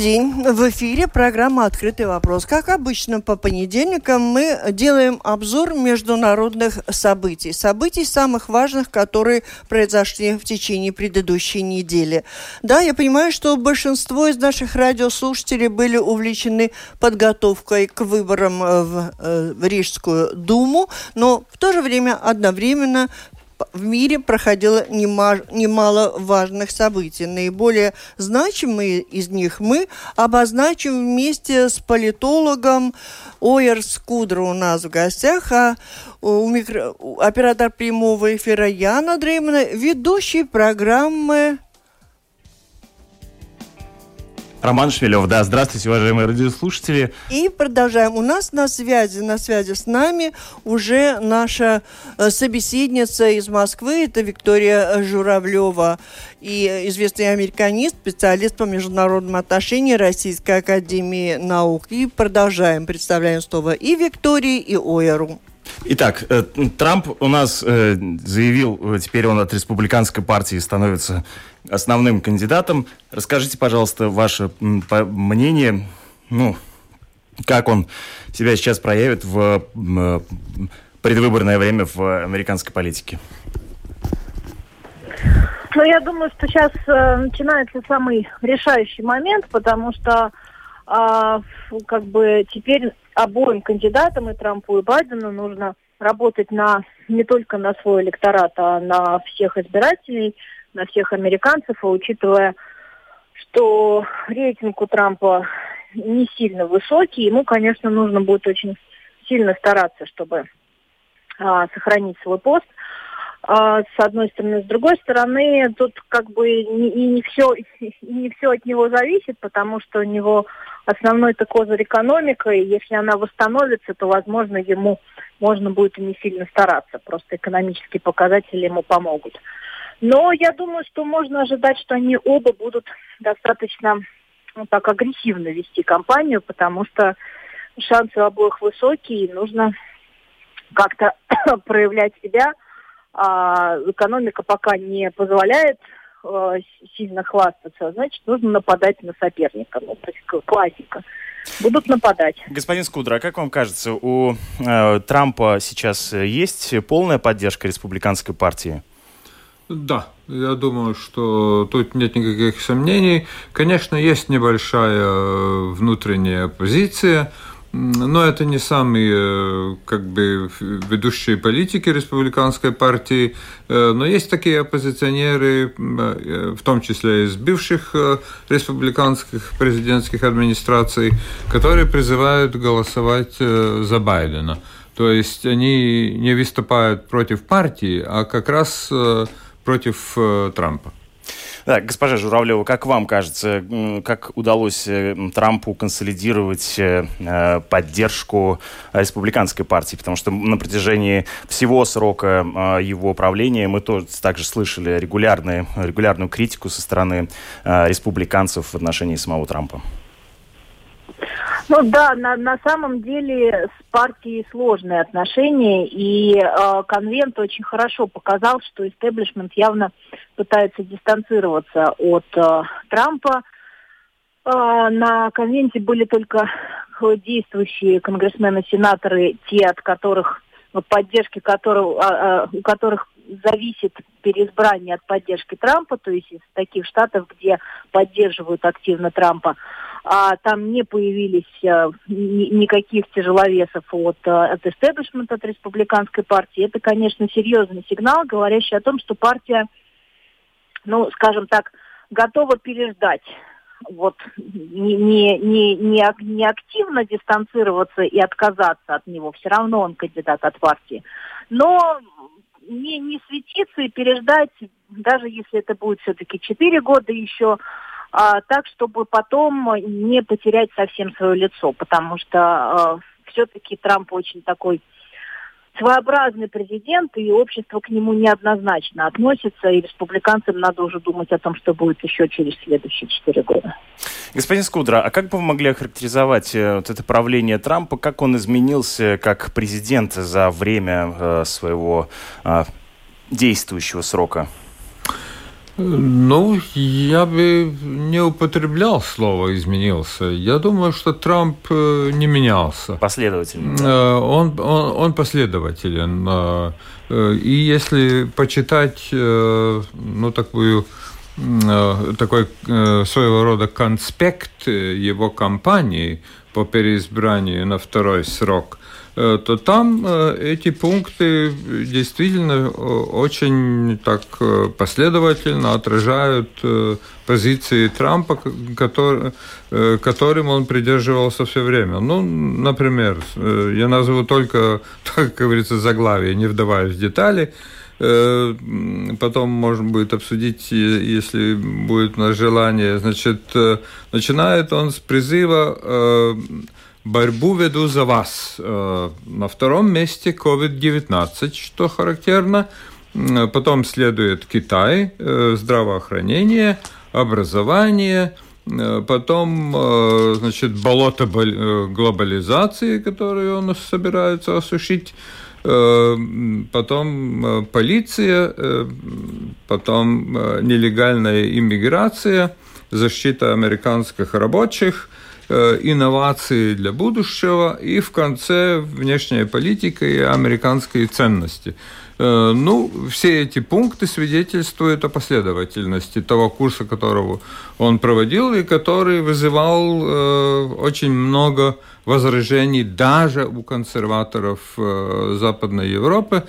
День. В эфире программа «Открытый вопрос». Как обычно, по понедельникам мы делаем обзор международных событий. Событий самых важных, которые произошли в течение предыдущей недели. Да, я понимаю, что большинство из наших радиослушателей были увлечены подготовкой к выборам в, э, в Рижскую Думу, но в то же время одновременно в мире проходило немало важных событий. Наиболее значимые из них мы обозначим вместе с политологом Ойер Скудро у нас в гостях, а у микро... оператор прямого эфира Яна Дреймана, ведущий программы Роман Шмелев, да, здравствуйте, уважаемые радиослушатели. И продолжаем. У нас на связи, на связи с нами уже наша э, собеседница из Москвы, это Виктория Журавлева, и известный американист, специалист по международным отношениям Российской Академии Наук. И продолжаем, представляем слово и Виктории, и Ойеру. Итак, э, Трамп у нас э, заявил, теперь он от республиканской партии становится основным кандидатом. Расскажите, пожалуйста, ваше мнение, ну, как он себя сейчас проявит в предвыборное время в американской политике? Ну, я думаю, что сейчас э, начинается самый решающий момент, потому что э, как бы теперь обоим кандидатам, и Трампу, и Байдену, нужно работать на не только на свой электорат, а на всех избирателей, на всех американцев, а учитывая, что рейтинг у Трампа не сильно высокий, ему, конечно, нужно будет очень сильно стараться, чтобы а, сохранить свой пост. А, с одной стороны, с другой стороны, тут как бы и не все и не все от него зависит, потому что у него основной это козырь экономика, и если она восстановится, то, возможно, ему можно будет и не сильно стараться. Просто экономические показатели ему помогут. Но я думаю, что можно ожидать, что они оба будут достаточно ну, так агрессивно вести кампанию, потому что шансы у обоих высокие, и нужно как-то проявлять себя. А экономика пока не позволяет э, сильно хвастаться, значит, нужно нападать на соперника. Ну, то есть классика. Будут нападать. Господин Скудра, а как вам кажется, у э, Трампа сейчас есть полная поддержка республиканской партии? Да, я думаю, что тут нет никаких сомнений. Конечно, есть небольшая э, внутренняя позиция, но это не самые э, как бы ведущие политики республиканской партии, э, но есть такие оппозиционеры, в том числе из бывших республиканских президентских администраций, которые призывают голосовать за Байдена. То есть они не выступают против партии, а как раз против э, Трампа. Да, госпожа Журавлева, как вам кажется, как удалось э, Трампу консолидировать э, э, поддержку республиканской партии? Потому что на протяжении всего срока его правления мы тоже также слышали регулярные, регулярную критику со стороны республиканцев в отношении самого Трампа. Ну да, на, на самом деле с партией сложные отношения, и э, конвент очень хорошо показал, что истеблишмент явно пытается дистанцироваться от э, Трампа. Э, на конвенте были только действующие конгрессмены, сенаторы, те, от которых поддержки которых, а, у которых зависит переизбрание от поддержки Трампа, то есть из таких штатов, где поддерживают активно Трампа а, там не появились а, ни, никаких тяжеловесов от, а, от истеблишмента, от республиканской партии. Это, конечно, серьезный сигнал, говорящий о том, что партия, ну, скажем так, готова переждать вот не, не, не, не, не активно дистанцироваться и отказаться от него, все равно он кандидат от партии, но не, не светиться и переждать, даже если это будет все-таки 4 года еще, а, так, чтобы потом не потерять совсем свое лицо, потому что а, все-таки Трамп очень такой своеобразный президент, и общество к нему неоднозначно относится, и республиканцам надо уже думать о том, что будет еще через следующие четыре года. Господин Скудра, а как бы вы могли охарактеризовать э, вот это правление Трампа, как он изменился как президент за время э, своего э, действующего срока? Ну, я бы не употреблял слово «изменился». Я думаю, что Трамп э, не менялся. Последовательно. Э, он, он, он последователен. Э, и если почитать, ну, такую такой своего рода конспект его кампании по переизбранию на второй срок, то там э, эти пункты действительно э, очень так последовательно отражают позиции Трампа, который, которым он придерживался все время. Ну, например, я назову только, так говорится, заглавие, не вдаваясь в детали. Потом можно будет обсудить, если будет на желание. Значит, начинает он с призыва Борьбу веду за вас. Э, на втором месте COVID-19, что характерно. Потом следует Китай, э, здравоохранение, образование, э, потом, значит, болото глобализации, которое он собирается осушить, потом полиция, потом нелегальная иммиграция, защита американских рабочих – инновации для будущего и в конце внешняя политика и американские ценности. Э, ну, все эти пункты свидетельствуют о последовательности того курса, которого он проводил и который вызывал э, очень много возражений даже у консерваторов Западной Европы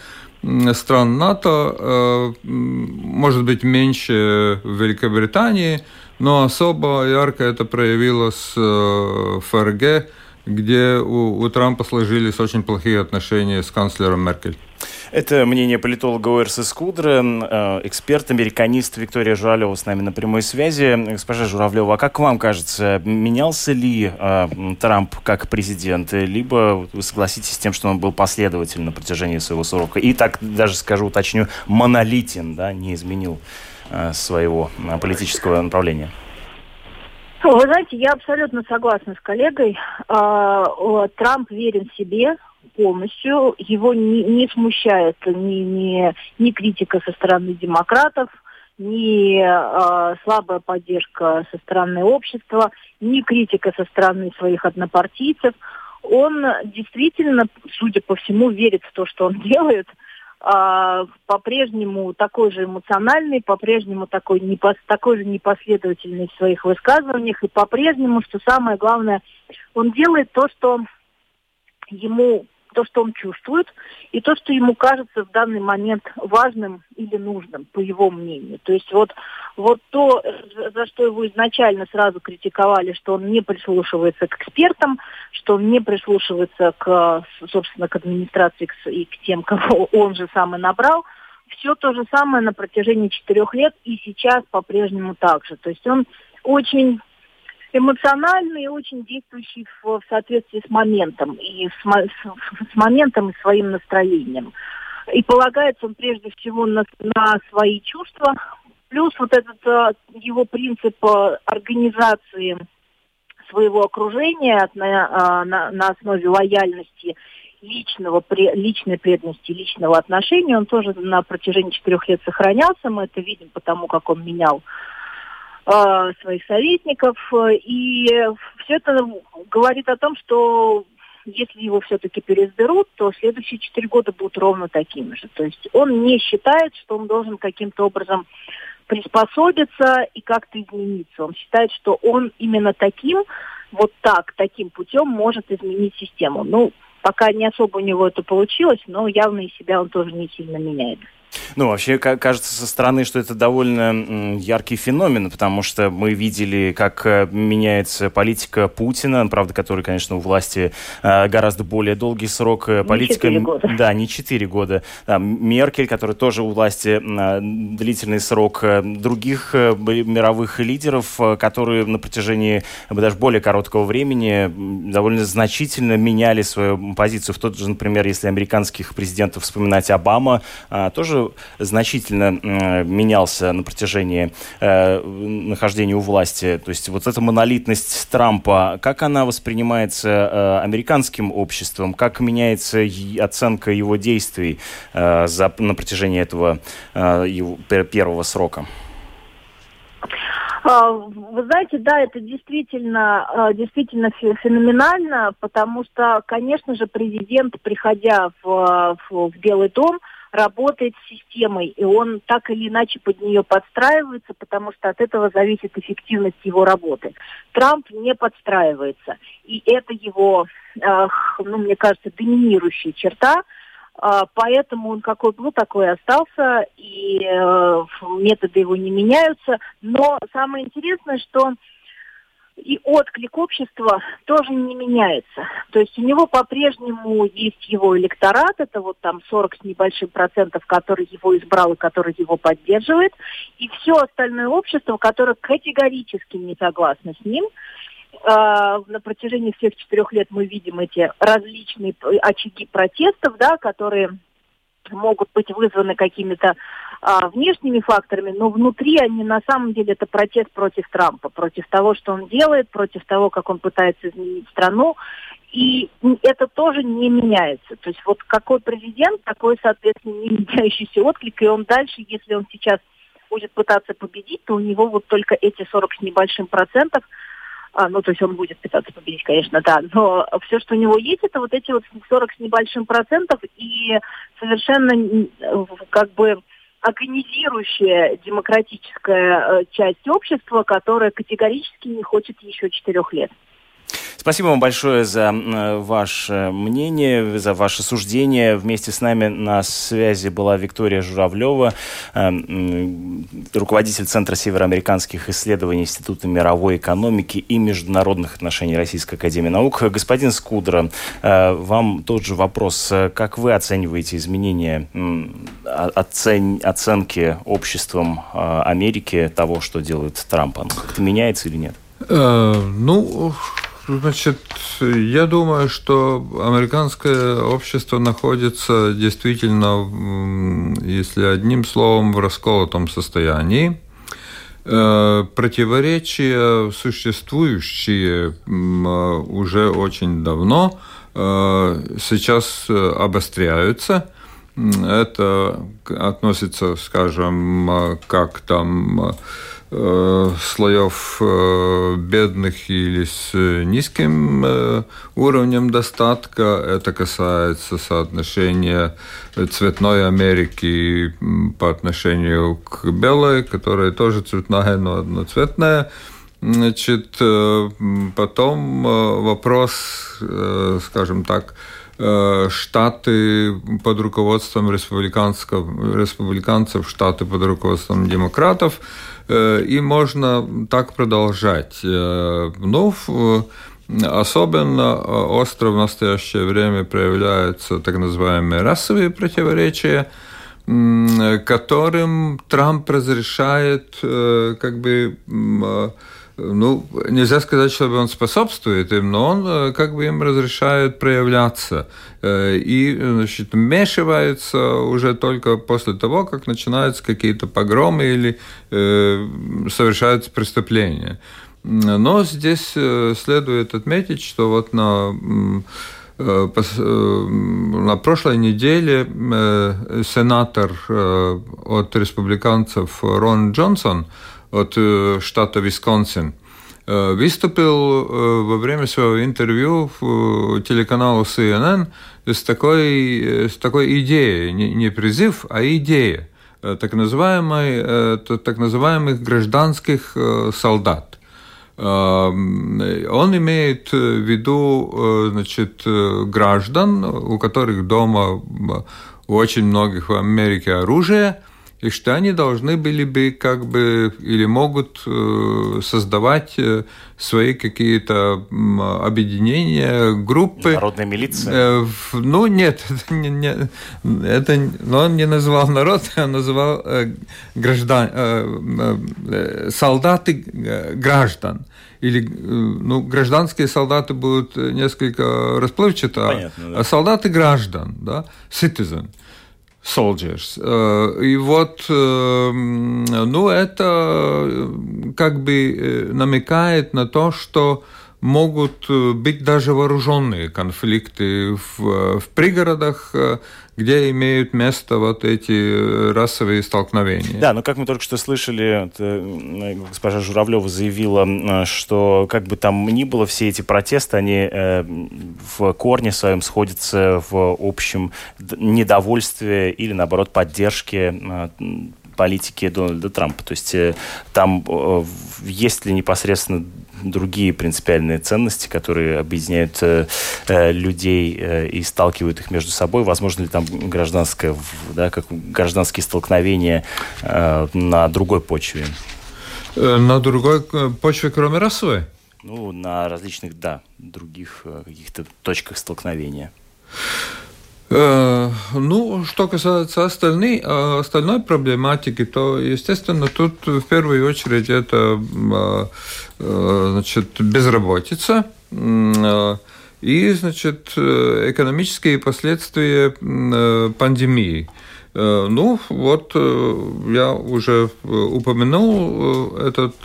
стран НАТО, может быть, меньше в Великобритании, но особо ярко это проявилось в э, ФРГ, где у, у Трампа сложились очень плохие отношения с канцлером Меркель. Это мнение политолога ОРС Скудра, э, эксперт, американист Виктория Журавлева с нами на прямой связи. Госпожа Журавлева, а как вам кажется, менялся ли э, Трамп как президент, либо вы согласитесь с тем, что он был последовательным на протяжении своего срока? И так даже скажу, уточню, монолитен, да, не изменил своего э, политического направления? Вы знаете, я абсолютно согласна с коллегой. А, Трамп верен себе полностью. Его не, не смущает ни, ни, ни критика со стороны демократов, ни э, слабая поддержка со стороны общества, ни критика со стороны своих однопартийцев. Он действительно, судя по всему, верит в то, что он делает – а, по-прежнему такой же эмоциональный, по-прежнему такой, непос, такой же непоследовательный в своих высказываниях, и по-прежнему, что самое главное, он делает то, что ему то, что он чувствует, и то, что ему кажется в данный момент важным или нужным, по его мнению. То есть вот, вот то, за что его изначально сразу критиковали, что он не прислушивается к экспертам, что он не прислушивается к, собственно, к администрации и к тем, кого он же сам и набрал, все то же самое на протяжении четырех лет и сейчас по-прежнему так же. То есть он очень эмоциональный и очень действующий в, в соответствии с моментом и с, с, с моментом и своим настроением. И полагается он прежде всего на, на свои чувства, плюс вот этот э, его принцип э, организации своего окружения на, э, на, на основе лояльности личного, личной преданности, личного отношения, он тоже на протяжении четырех лет сохранялся. Мы это видим потому, как он менял э, своих советников. И все это говорит о том, что если его все-таки переизберут, то следующие четыре года будут ровно такими же. То есть он не считает, что он должен каким-то образом приспособиться и как-то измениться. Он считает, что он именно таким, вот так, таким путем может изменить систему. Ну, пока не особо у него это получилось, но явно и себя он тоже не сильно меняет. Ну, вообще, кажется со стороны, что это довольно яркий феномен, потому что мы видели, как э, меняется политика Путина, правда, который, конечно, у власти э, гораздо более долгий срок. Э, политика... Не года. Да, не 4 года. Да, Меркель, который тоже у власти длительный срок. Других мировых лидеров, которые на протяжении даже более короткого времени довольно значительно меняли свою позицию. В тот же, например, если американских президентов вспоминать Обама, тоже значительно менялся на протяжении э, нахождения у власти. То есть вот эта монолитность Трампа, как она воспринимается э, американским обществом, как меняется оценка его действий э, за, на протяжении этого первого срока? А, вы знаете, да, это действительно, действительно феноменально, потому что, конечно же, президент, приходя в, в Белый дом, работает с системой, и он так или иначе под нее подстраивается, потому что от этого зависит эффективность его работы. Трамп не подстраивается, и это его, э, ну, мне кажется, доминирующая черта, э, поэтому он какой был, такой остался, и э, методы его не меняются. Но самое интересное, что и отклик общества тоже не меняется. То есть у него по-прежнему есть его электорат, это вот там 40 с небольшим процентов, который его избрал и который его поддерживает, и все остальное общество, которое категорически не согласно с ним. Э, на протяжении всех четырех лет мы видим эти различные очаги протестов, да, которые могут быть вызваны какими-то а, внешними факторами, но внутри они на самом деле это протест против Трампа, против того, что он делает, против того, как он пытается изменить страну. И это тоже не меняется. То есть вот какой президент, такой, соответственно, не меняющийся отклик, и он дальше, если он сейчас будет пытаться победить, то у него вот только эти 40 с небольшим процентов – а, ну, то есть он будет пытаться победить, конечно, да, но все, что у него есть, это вот эти вот 40 с небольшим процентов и совершенно как бы организирующая демократическая э, часть общества, которая категорически не хочет еще четырех лет. Спасибо вам большое за ваше мнение, за ваше суждение. Вместе с нами на связи была Виктория Журавлева, э, руководитель Центра североамериканских исследований Института мировой экономики и международных отношений Российской Академии Наук. Господин Скудра, э, вам тот же вопрос. Как вы оцениваете изменения оцен... оценки обществом э, Америки того, что делает Трамп? Это меняется или нет? Ну, Значит, я думаю, что американское общество находится действительно, если одним словом, в расколотом состоянии. Э, противоречия, существующие уже очень давно, э, сейчас обостряются. Это относится, скажем, как там Э, слоев э, бедных или с низким э, уровнем достатка. Это касается соотношения цветной Америки по отношению к белой, которая тоже цветная, но одноцветная. Значит, потом вопрос, скажем так, штаты под руководством республиканцев, республиканцев, штаты под руководством демократов – Э, и можно так продолжать. Э, ну, особенно остро в настоящее время проявляются так называемые расовые противоречия которым Трамп разрешает как бы ну, нельзя сказать, чтобы он способствует им, но он э, как бы им разрешает проявляться. Э, и, значит, вмешивается уже только после того, как начинаются какие-то погромы или э, совершаются преступления. Но здесь э, следует отметить, что вот на на прошлой неделе сенатор от республиканцев Рон Джонсон от э, штата Висконсин, э, выступил э, во время своего интервью в телеканалу CNN с такой, с такой идеей, не призыв, а идея так, называемой, так называемых гражданских солдат. Он имеет в виду значит, граждан, у которых дома у очень многих в Америке оружие – и что они должны были бы как бы или могут э, создавать э, свои какие-то объединения, группы. Народная милиция? Э, ну, нет, это, не, не, это но он не называл народ, он называл граждан, солдаты граждан или ну, гражданские солдаты будут несколько расплывчато, Понятно, да. а солдаты граждан, да, citizen soldiers. Э, и вот, э, ну, это э, как бы намекает на то, что могут быть даже вооруженные конфликты в, в пригородах, где имеют место вот эти э, расовые столкновения. Да, но как мы только что слышали, э, госпожа Журавлева заявила, что как бы там ни было, все эти протесты, они э, в корне своем сходятся в общем недовольстве или, наоборот, поддержке политики Дональда Трампа. То есть там есть ли непосредственно другие принципиальные ценности, которые объединяют э, э, людей э, и сталкивают их между собой. Возможно ли там гражданское, да, как гражданские столкновения э, на другой почве? Э, на другой э, почве, кроме расовой? Ну, на различных, да, других каких-то точках столкновения. Ну, что касается остальной, остальной проблематики, то, естественно, тут в первую очередь это значит, безработица и, значит, экономические последствия пандемии. Ну, вот я уже упомянул этот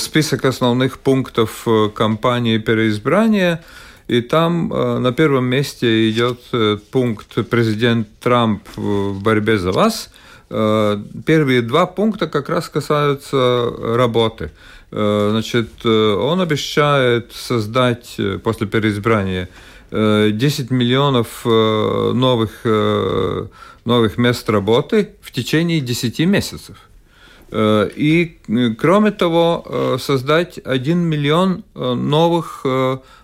список основных пунктов кампании переизбрания – и там э, на первом месте идет э, пункт «Президент Трамп в борьбе за вас». Э, первые два пункта как раз касаются работы. Значит, он обещает создать после переизбрания 10 миллионов новых, новых мест работы в течение 10 месяцев. И, кроме того, создать 1 миллион новых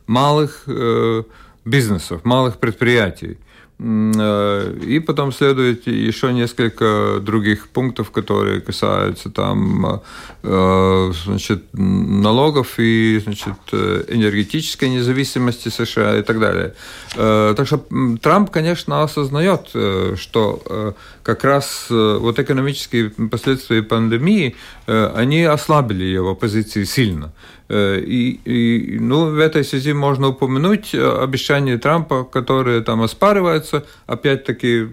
малых э, бизнесов, малых предприятий. Э, и потом следует еще несколько других пунктов, которые касаются там, э, значит, налогов и значит, энергетической независимости США и так далее. Так что Трамп, конечно, осознает, что как раз вот экономические последствия пандемии, они ослабили его позиции сильно. Э, и, и ну, в этой связи можно упомянуть э, обещание Трампа, которые там оспариваются, опять-таки,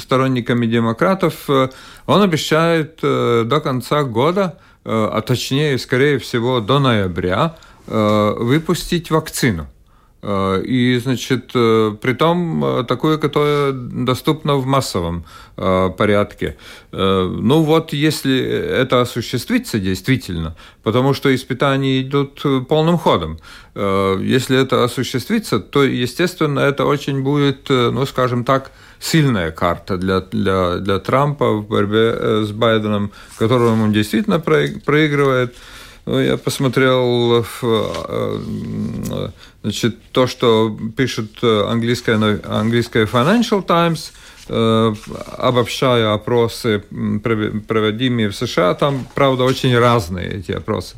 сторонниками демократов. Э, он обещает до конца года, а точнее, скорее всего, до ноября, выпустить вакцину. Э, и, значит, э, при том э, такое, которое доступно в массовом порядке. Ну вот, если это осуществится действительно, потому что испытания идут полным ходом, если это осуществится, то, естественно, это очень будет, ну, скажем так, сильная карта для, для, для Трампа в борьбе с Байденом, которому он действительно проигрывает. Ну, я посмотрел Значит, то, что пишет э, английская, английская Financial Times, э, обобщая опросы, проводимые в США, там, правда, очень разные эти опросы.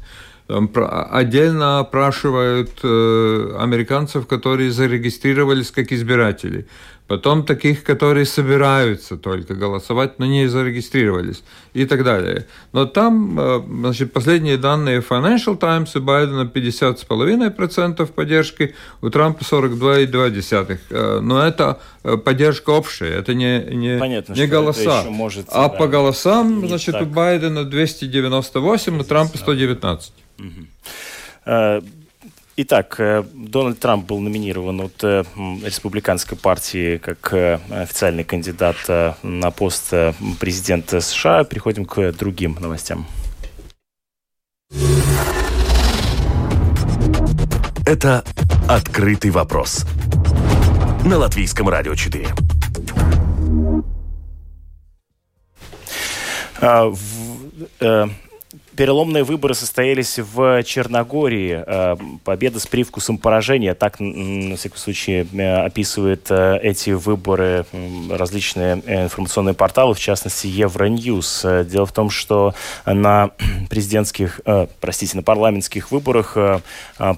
Отдельно опрашивают э, американцев, которые зарегистрировались как избиратели потом таких, которые собираются только голосовать, но не зарегистрировались и так далее. Но там, э, значит, последние данные Financial Times у Байдена 50,5% поддержки, у Трампа 42,2%. Э, но это э, поддержка общая, это не, не, Понятно, не голоса. Может, а да, по голосам, значит, так. у Байдена 298, у Трампа 119. Угу. Итак, э, Дональд Трамп был номинирован от э, республиканской партии как э, официальный кандидат на пост президента США. Переходим к другим новостям. Это «Открытый вопрос» на Латвийском радио 4. А, в, Переломные выборы состоялись в Черногории. Э, победа с привкусом поражения. Так, на всякий случай, э, описывают э, эти выборы различные информационные порталы, в частности, Евроньюз. Дело в том, что на президентских, простите, на парламентских выборах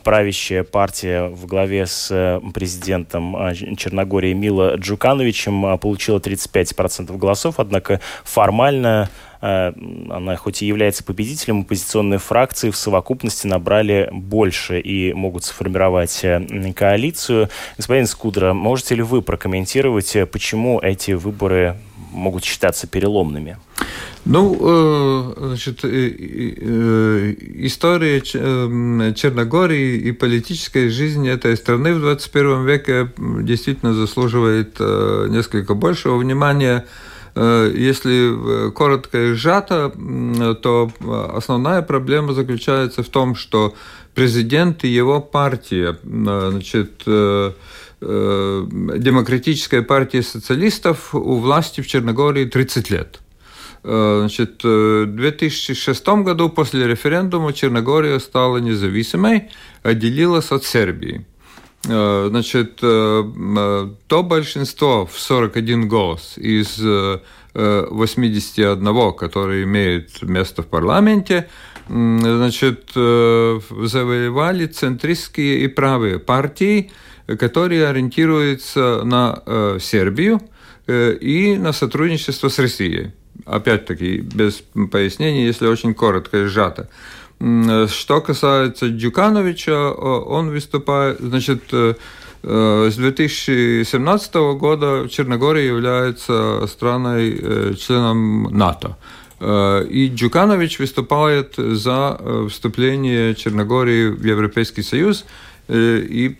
правящая партия в главе с президентом Черногории Мила Джукановичем получила 35% голосов, однако формально она хоть и является победителем, оппозиционные фракции в совокупности набрали больше и могут сформировать э, коалицию. Господин Скудра, можете ли вы прокомментировать, э, почему эти выборы могут считаться переломными? Ну, значит, история Черногории и политической жизни этой страны в 21 веке действительно заслуживает несколько большего внимания. Э, если э, коротко и сжато, то основная проблема заключается в том, что президент и его партия, э, значит, Демократическая партия социалистов у власти в Черногории 30 лет. Значит, в 2006 году после референдума Черногория стала независимой, отделилась от Сербии. Э, значит, э, э, то большинство в 41 голос из 81, которые имеют место в парламенте, значит, завоевали центристские и правые партии, которые ориентируются на Сербию и на сотрудничество с Россией. Опять-таки, без пояснений, если очень коротко и сжато. Что касается Дюкановича, он выступает, значит, э, э, с 2017 года Черногория является страной э, членом НАТО. И Джуканович выступает за вступление Черногории в Европейский Союз и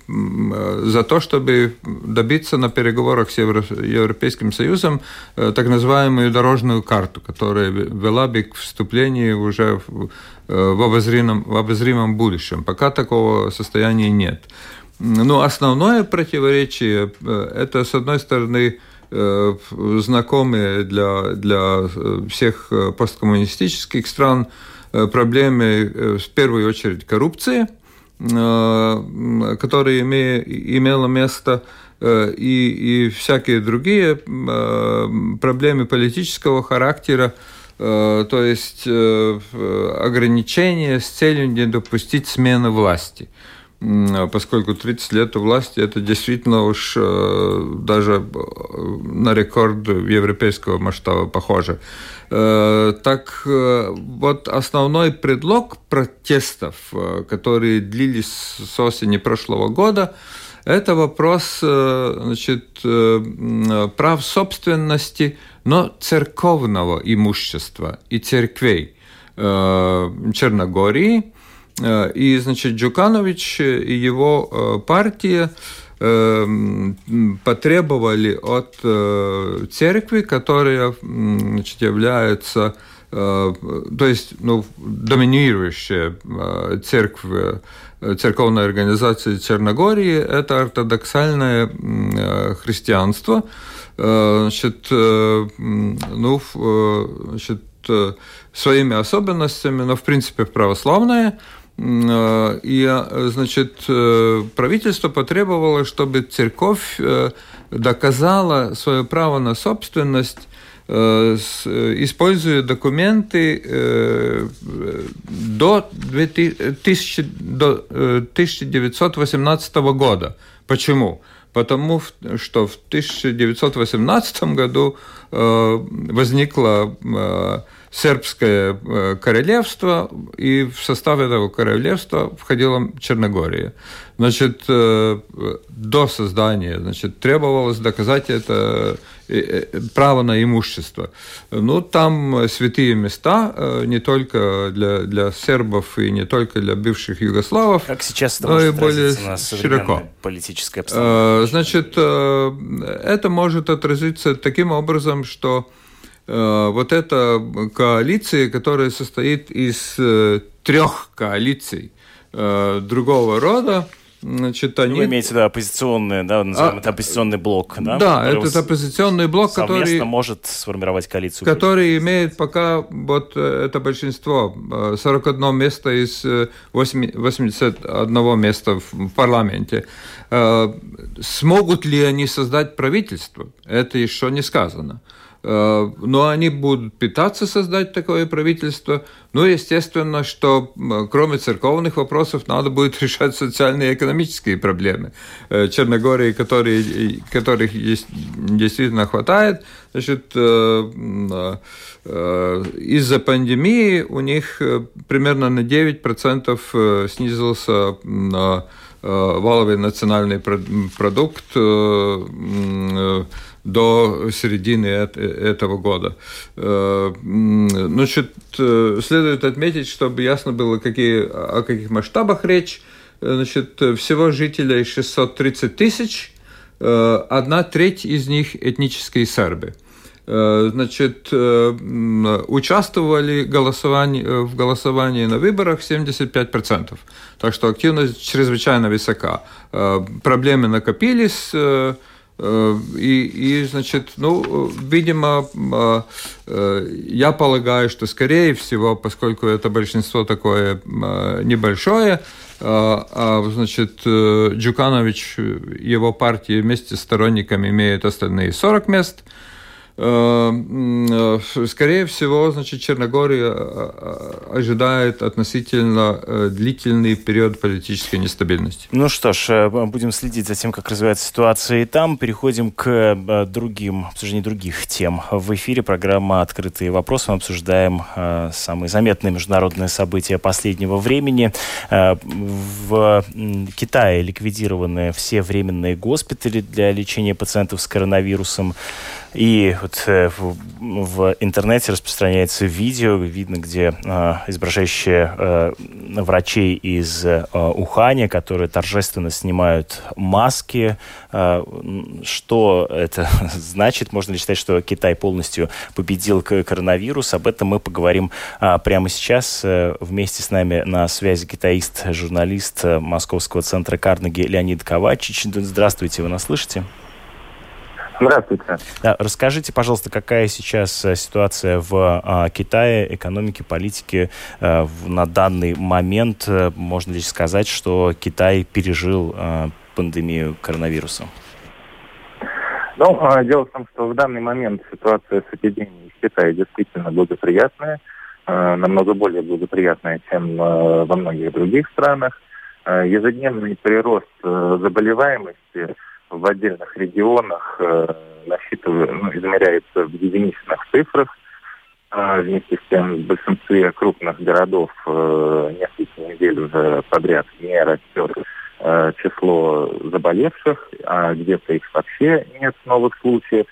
за то, чтобы добиться на переговорах с Европейским Союзом так называемую дорожную карту, которая вела бы к вступлению уже в обозримом, в обозримом будущем. Пока такого состояния нет. Но основное противоречие э, – это, с одной стороны, э, знакомые для, для всех посткоммунистических стран проблемы, э, в первую очередь, коррупции, которая име, имела место, и, и всякие другие проблемы политического характера, Э, то есть э, ограничения с целью не допустить смены власти поскольку 30 лет у власти это действительно уж э, даже на рекорд европейского масштаба похоже. Так вот основной предлог протестов, которые длились с осени прошлого года, это вопрос значит, прав собственности – но церковного имущества и церквей э, Черногории. Э, и, значит, Джуканович и его э, партия потребовали от церкви, которая значит, является то есть ну, доминирующая церковь, церковная организация Черногории – это ортодоксальное христианство – Э, значит, э, ну, э, значит, своими особенностями, но в принципе православное. И, значит, правительство потребовало, чтобы церковь доказала свое право на собственность используя документы до, 2000, до 1918 года. Почему? Потому что в 1918 году возникла сербское э, королевство, и в состав этого королевства входила Черногория. Значит, э, до создания значит, требовалось доказать это э, право на имущество. Ну, там святые места не только для, для сербов и не только для бывших югославов, как сейчас это но и более широко. политической обстановке. Значит, это может отразиться таким образом, что вот эта коалиция, которая состоит из э, трех коалиций э, другого рода, Значит, они... Вы имеете в виду оппозиционный, да, назовем а, это оппозиционный блок, да? Да, этот оппозиционный блок, который... может сформировать коалицию. Который имеет пока вот это большинство, 41 место из 81 места в парламенте. Смогут ли они создать правительство? Это еще не сказано. Э, но они будут пытаться создать такое правительство. Ну, естественно, что кроме церковных вопросов надо будет решать социальные и экономические проблемы. Э, Черногории, которые, которых действительно хватает, значит, э, из-за пандемии у них примерно на 9% снизился валовый национальный продукт до середины этого года. Э, значит, э, следует отметить, чтобы ясно было, какие, о каких масштабах речь. Значит, всего жителей 630 тысяч, э, одна треть из них этнические сербы. Значит, участвовали в голосовании на выборах 75%. Так что активность чрезвычайно высока. Проблемы накопились, Э, и, и, значит, ну, видимо, э, э, я полагаю, что, скорее всего, поскольку это большинство такое небольшое, а, значит, Джуканович, его партия вместе с сторонниками имеет остальные 40 мест – Э, э, скорее всего, значит, Черногория э, ожидает относительно длительный период политической нестабильности. Ну что ж, будем следить за тем, как развивается ситуация и там. Переходим к другим, обсуждению других тем. В эфире программа «Открытые вопросы». Мы обсуждаем самые заметные международные события последнего времени. В Китае ликвидированы все временные госпитали для лечения пациентов с коронавирусом. И вот э, в, в интернете распространяется видео, видно, где э, изображающие э, врачей из э, Уханя, которые торжественно снимают маски. Э, что это значит? Можно ли считать, что Китай полностью победил коронавирус? Об этом мы поговорим э, прямо сейчас. Э, вместе с нами на связи китаист, журналист э, Московского центра Карнеги Леонид Ковачич. Здравствуйте, вы нас слышите? Здравствуйте. Да, расскажите, пожалуйста, какая сейчас э, ситуация в а, Китае, экономике, политике а, в, на данный момент? Э, можно ли сказать, что Китай пережил а, пандемию коронавируса? Ну, дело в том, что в данный момент ситуация с эпидемией в Китае действительно благоприятная, намного более благоприятная, чем во многих других странах. Ежедневный прирост заболеваемости в отдельных регионах э, насчитывает, ну, измеряется в единичных цифрах. А вместе с тем в большинстве крупных городов э, несколько недель уже подряд не растет э, число заболевших, а где-то их вообще нет новых случаев.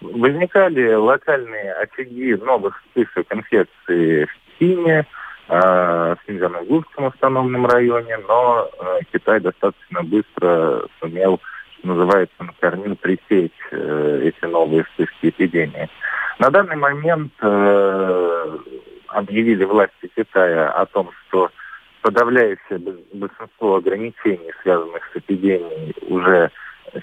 Возникали локальные очаги новых вспышек инфекции в Пекине, в Синьцзян-Угурском автономном районе, но Китай достаточно быстро сумел называется, на корню пресечь э, эти новые вспышки эпидемии. На данный момент э, объявили власти Китая о том, что подавляющее большинство ограничений, связанных с эпидемией, уже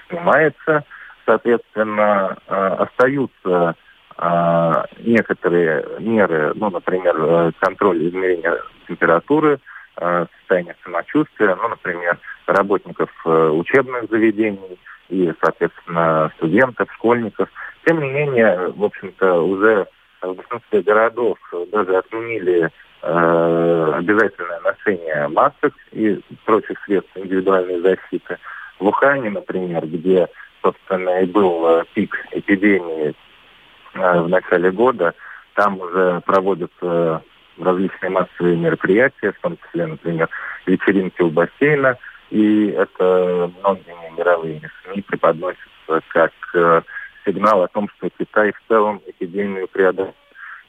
снимается. Соответственно, э, остаются э, некоторые меры, ну, например, э, контроль измерения температуры, состояние самочувствия, ну, например, работников э, учебных заведений и, соответственно, студентов, школьников. Тем не менее, в общем-то, уже в большинстве городов даже отменили э, обязательное ношение масок и прочих средств индивидуальной защиты. В Ухане, например, где, собственно, и был э, пик эпидемии э, в начале года, там уже проводятся различные массовые мероприятия, в том числе, например, вечеринки у бассейна, и это многими мировыми СМИ преподносится как э, сигнал о том, что Китай в целом эпидемию преодолел.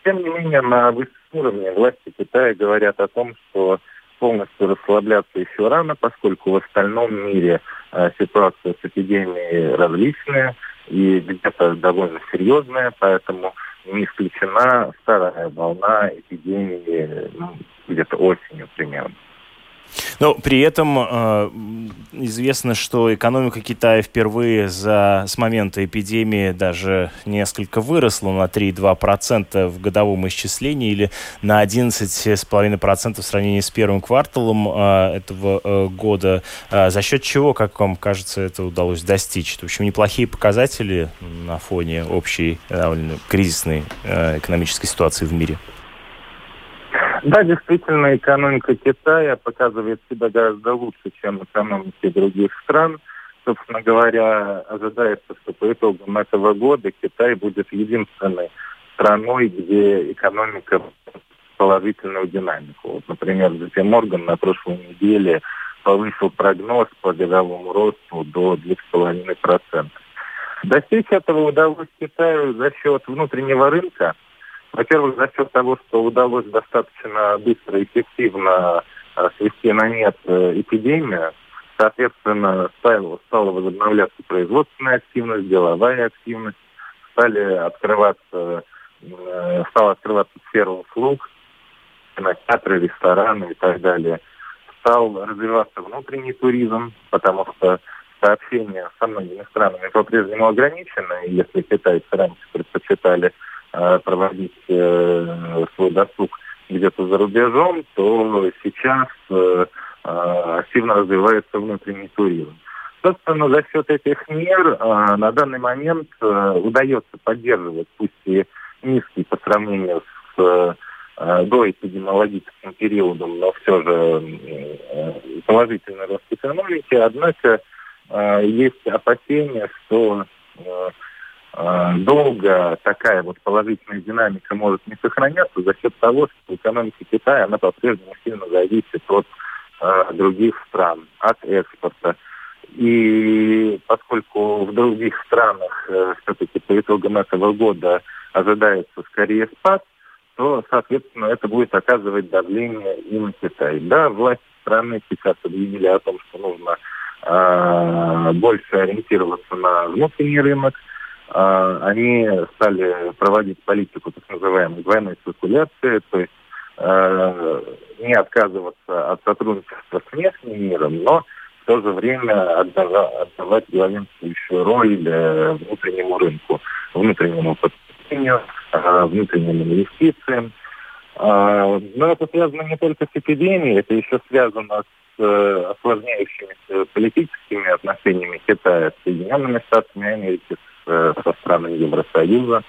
Тем не менее, на высоком уровне власти Китая говорят о том, что полностью расслабляться еще рано, поскольку в остальном мире э, ситуация с эпидемией различная и где-то довольно серьезная, поэтому не исключена вторая волна эпидемии ну, где-то осенью примерно. Но при этом э, известно, что экономика Китая впервые за, с момента эпидемии даже несколько выросла на 3,2% в годовом исчислении или на 11,5% в сравнении с первым кварталом э, этого э, года. Э, за счет чего, как вам кажется, это удалось достичь? В общем, неплохие показатели на фоне общей довольно кризисной э, экономической ситуации в мире. Да, действительно, экономика Китая показывает себя гораздо лучше, чем экономики других стран. Собственно говоря, ожидается, что по итогам этого года Китай будет единственной страной, где экономика положительную динамику. Вот, например, JP Морган на прошлой неделе повысил прогноз по годовому росту до 2,5%. Достичь этого удалось Китаю за счет внутреннего рынка – во-первых, за счет того, что удалось достаточно быстро и эффективно э, свести на нет э, эпидемию, соответственно, стала, возобновляться производственная активность, деловая активность, стали открываться, э, стала открываться сфера услуг, кинотеатры, рестораны и так далее. Стал развиваться внутренний туризм, потому что сообщения со многими странами по-прежнему ограничены. Если китайцы раньше предпочитали проводить э, свой досуг где-то за рубежом, то сейчас э, активно развивается внутренний туризм. Собственно, за счет этих мер на данный момент удается поддерживать, пусть и низкий по сравнению с до эпидемиологическим периодом, но все же положительный рост экономики. Однако есть опасения, что Э, долго такая вот положительная динамика может не сохраняться за счет того, что экономика Китая, она по-прежнему сильно зависит от э, других стран, от экспорта. И поскольку в других странах э, все-таки по итогам этого года ожидается скорее спад, то, соответственно, это будет оказывать давление и на Китай. Да, власти страны сейчас объявили о том, что нужно э, больше ориентироваться на внутренний рынок, они стали проводить политику так называемой двойной циркуляции, то есть э, не отказываться от сотрудничества с внешним миром, но в то же время отдавать, главенствующую роль э, внутреннему рынку, внутреннему потреблению, э, внутренним инвестициям. Но это связано не только с эпидемией, это еще связано с э, осложняющимися политическими отношениями Китая с Соединенными Штатами Америки, Э, со странами Евросоюза.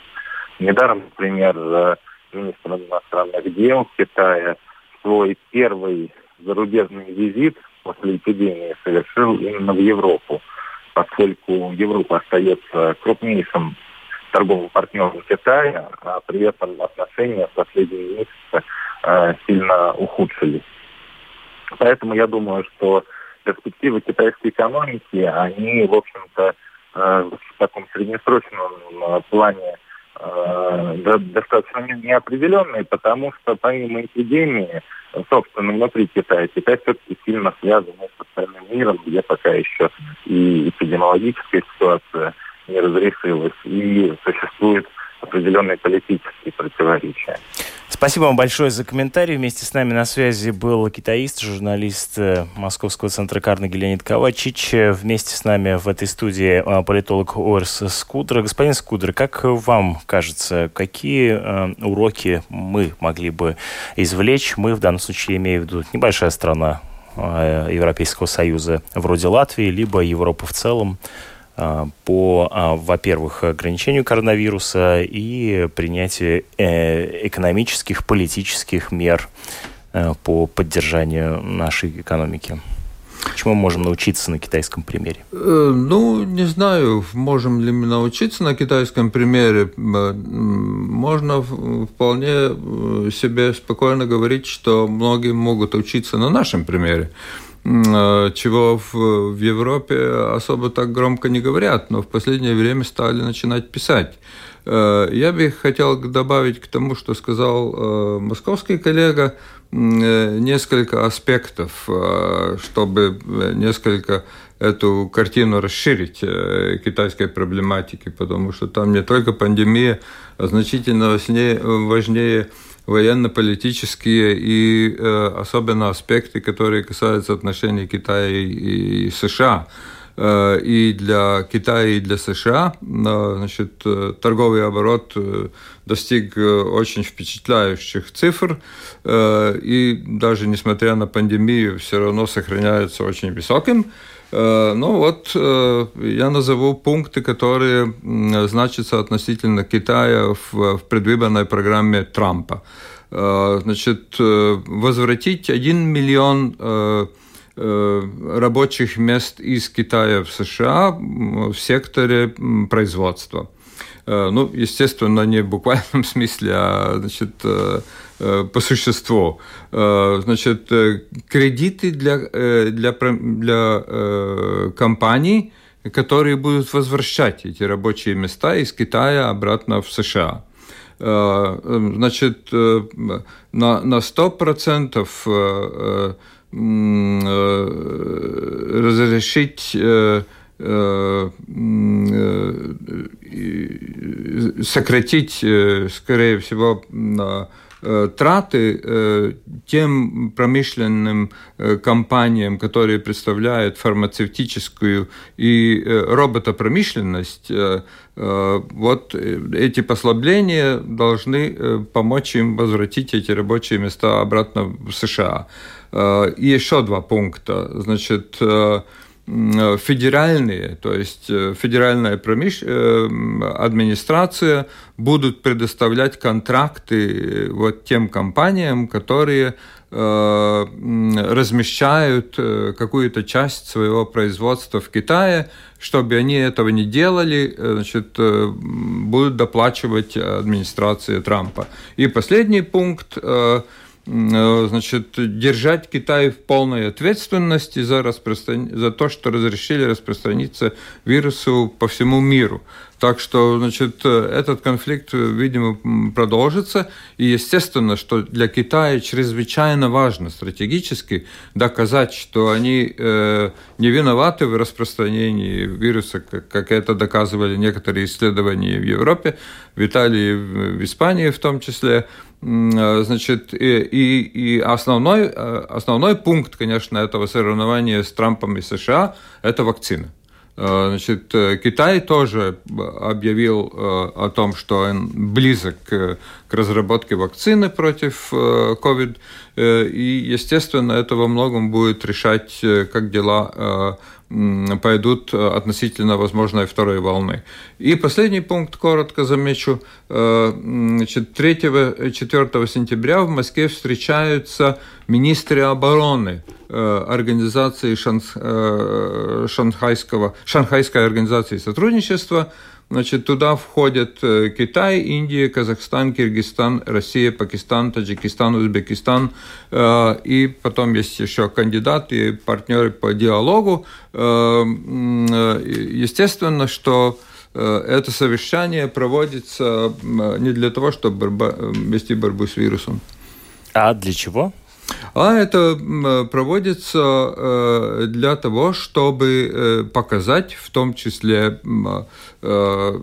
Недаром, например, министр иностранных дел Китая свой первый зарубежный визит после эпидемии совершил именно в Европу, поскольку Европа остается крупнейшим торговым партнером Китая, а при этом отношения в последние месяцы э, сильно ухудшились. Поэтому я думаю, что перспективы китайской экономики, они, в общем-то, Э, в таком среднесрочном э, плане э, достаточно неопределенные, потому что помимо эпидемии, собственно, внутри Китая, Китай все-таки сильно связан с остальным миром, где пока еще и эпидемиологическая ситуация не разрешилась, и существует определенные политические противоречия. Спасибо вам большое за комментарий. Вместе с нами на связи был китаист, журналист э, Московского центра Карнеги Леонид Ковачич. Вместе с нами в этой студии э, политолог Орс Скудер. Господин Скудер, как вам кажется, какие э, уроки мы могли бы извлечь? Мы в данном случае имею в виду небольшая страна Европейского Союза, вроде Латвии, либо Европы в целом, по, во-первых, ограничению коронавируса и принятию экономических, политических мер по поддержанию нашей экономики. Чему мы можем научиться на китайском примере? Э, ну, не знаю, можем ли мы научиться на китайском примере. Можно вполне э, себе спокойно говорить, что многие могут учиться на нашем примере э, чего в, в Европе особо так громко не говорят, но в последнее время стали начинать писать. Я бы хотел добавить к тому, что сказал московский коллега, Э, несколько аспектов, э, чтобы несколько эту картину расширить э, китайской проблематики, потому что там не только пандемия, а значительно важнее военно-политические и особенно аспекты, которые касаются отношений Китая и США. Э, и для Китая, и для США. Значит, э, торговый оборот э, достиг очень впечатляющих цифр, и даже несмотря на пандемию, все равно сохраняется очень высоким. Ну вот, я назову пункты, которые значатся относительно Китая в предвыборной программе Трампа. Значит, возвратить 1 миллион Э, рабочих мест из Китая в США в секторе производства. Э, ну, естественно, не в буквальном смысле, а значит, э, по существу. Значит, кредиты для, для, для компаний, которые будут возвращать эти рабочие места из Китая обратно в США. Значит, на, на 100% Э, разрешить э, э, сократить, скорее всего, траты тем промышленным компаниям, которые представляют фармацевтическую и роботопромышленность, вот эти послабления должны помочь им возвратить эти рабочие места обратно в США. Э, и еще два пункта. Значит, э, федеральные, то есть э, федеральная промыш... администрация будут предоставлять контракты вот тем компаниям, которые размещают какую-то часть своего производства в Китае, чтобы они этого не делали, значит, будут доплачивать администрация Трампа. И последний пункт Э, значит, держать Китай в полной ответственности за, распростран... за то, что разрешили распространиться вирусу по всему миру. Так что, значит, этот конфликт, видимо, продолжится. И естественно, что для Китая чрезвычайно важно стратегически доказать, что они э, не виноваты в распространении вируса, как, как это доказывали некоторые исследования в Европе, в Италии, в Испании в том числе. Э, значит, и, и, и основной, э, основной пункт, конечно, этого соревнования с Трампом и США – это вакцина. Э, значит, Китай тоже объявил о том, что он близок к разработке вакцины против COVID, и, естественно, это во многом будет решать, как дела пойдут э, относительно возможной второй волны. И последний пункт, коротко замечу. Э, значит, 3-4 сентября в Москве встречаются министры обороны э, организации Шанхайского, Шанхайской организации сотрудничества – Значит, туда входят э, Китай, Индия, Казахстан, Киргизстан, Россия, Пакистан, Таджикистан, Узбекистан. Э, и потом есть еще кандидаты, партнеры по диалогу. Э, естественно, что это совещание проводится не для того, чтобы вести борьбу с вирусом. А для чего? А это проводится э, для того, чтобы э, показать в том числе э,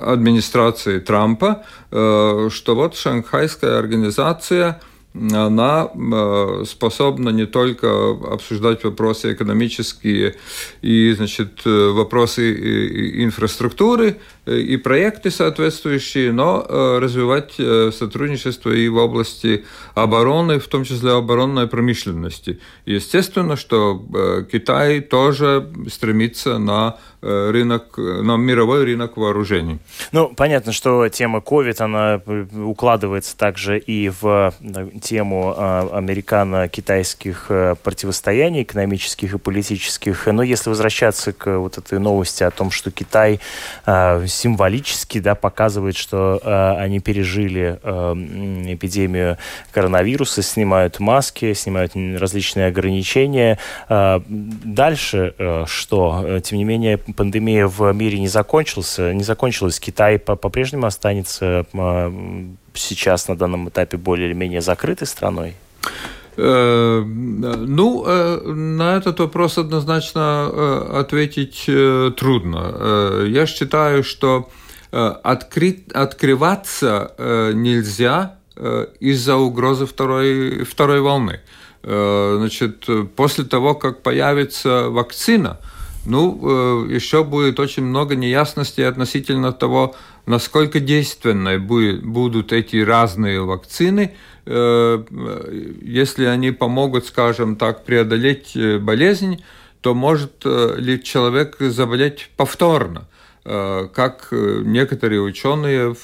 администрации Трампа, что вот шанхайская организация она способна не только обсуждать вопросы экономические и значит, вопросы инфраструктуры, и проекты соответствующие, но развивать сотрудничество и в области обороны, в том числе оборонной промышленности. Естественно, что Китай тоже стремится на Э, рынок, на мировой рынок вооружений. Ну, понятно, что тема COVID, она укладывается также и в э, тему э, американо-китайских противостояний экономических и политических. Но если возвращаться к вот этой новости о том, что Китай символически да, показывает, что они пережили эпидемию коронавируса, снимают маски, снимают различные ограничения. Дальше что? Тем не менее, пандемия в мире не закончился, не закончилась. Китай по-прежнему останется сейчас на данном этапе более или менее закрытой страной? Э, ну, э, на этот вопрос однозначно э, ответить трудно. Я считаю, что открыть, открываться нельзя из-за угрозы второй, второй волны. Значит, после того, как появится вакцина – ну, еще будет очень много неясностей относительно того, насколько действенны будут эти разные вакцины, э, если они помогут, скажем так, преодолеть э, болезнь, то может ли человек заболеть повторно, как некоторые ученые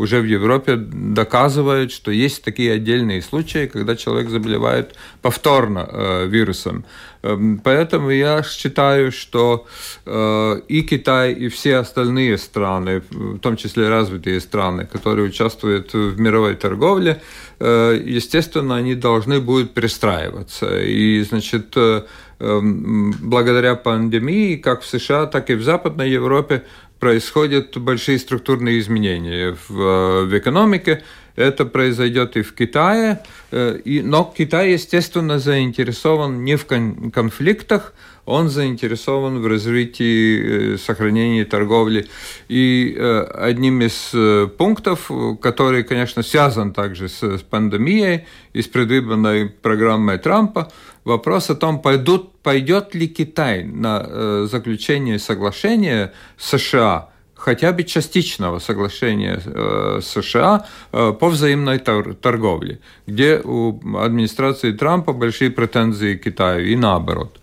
уже в Европе доказывают, что есть такие отдельные случаи, когда человек заболевает повторно вирусом. Эм, поэтому я считаю, что э, и Китай, и все остальные страны, в том числе развитые страны, которые участвуют в мировой торговле, э, естественно, они должны будут перестраиваться. И, значит, э, эм, благодаря пандемии, как в США, так и в Западной Европе, происходят большие структурные изменения в, в экономике, это произойдет и в Китае, э, но Китай, естественно, заинтересован не в конфликтах, он заинтересован в развитии, э, сохранении торговли. И э, одним из пунктов, который, конечно, связан также с пандемией и с предвыборной программой Трампа, вопрос о том, пойдут, пойдет ли Китай на заключение соглашения с США – хотя бы частичного соглашения э, США э, по взаимной торговле, где у администрации Трампа большие претензии к Китаю и наоборот.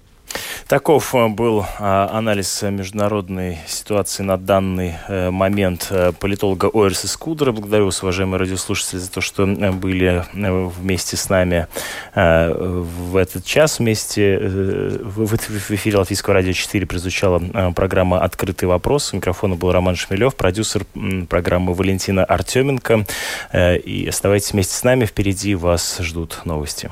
Таков э, был а, анализ международной ситуации на данный э, момент э, политолога Ойрса Скудера. Благодарю вас, уважаемые радиослушатели, за то, что были вместе с нами в этот час. Вместе в эфире Латвийского радио 4 прозвучала программа «Открытый вопрос». У микрофона был Роман Шмелев, продюсер программы Валентина Артеменко. И оставайтесь вместе с нами. Впереди вас ждут новости.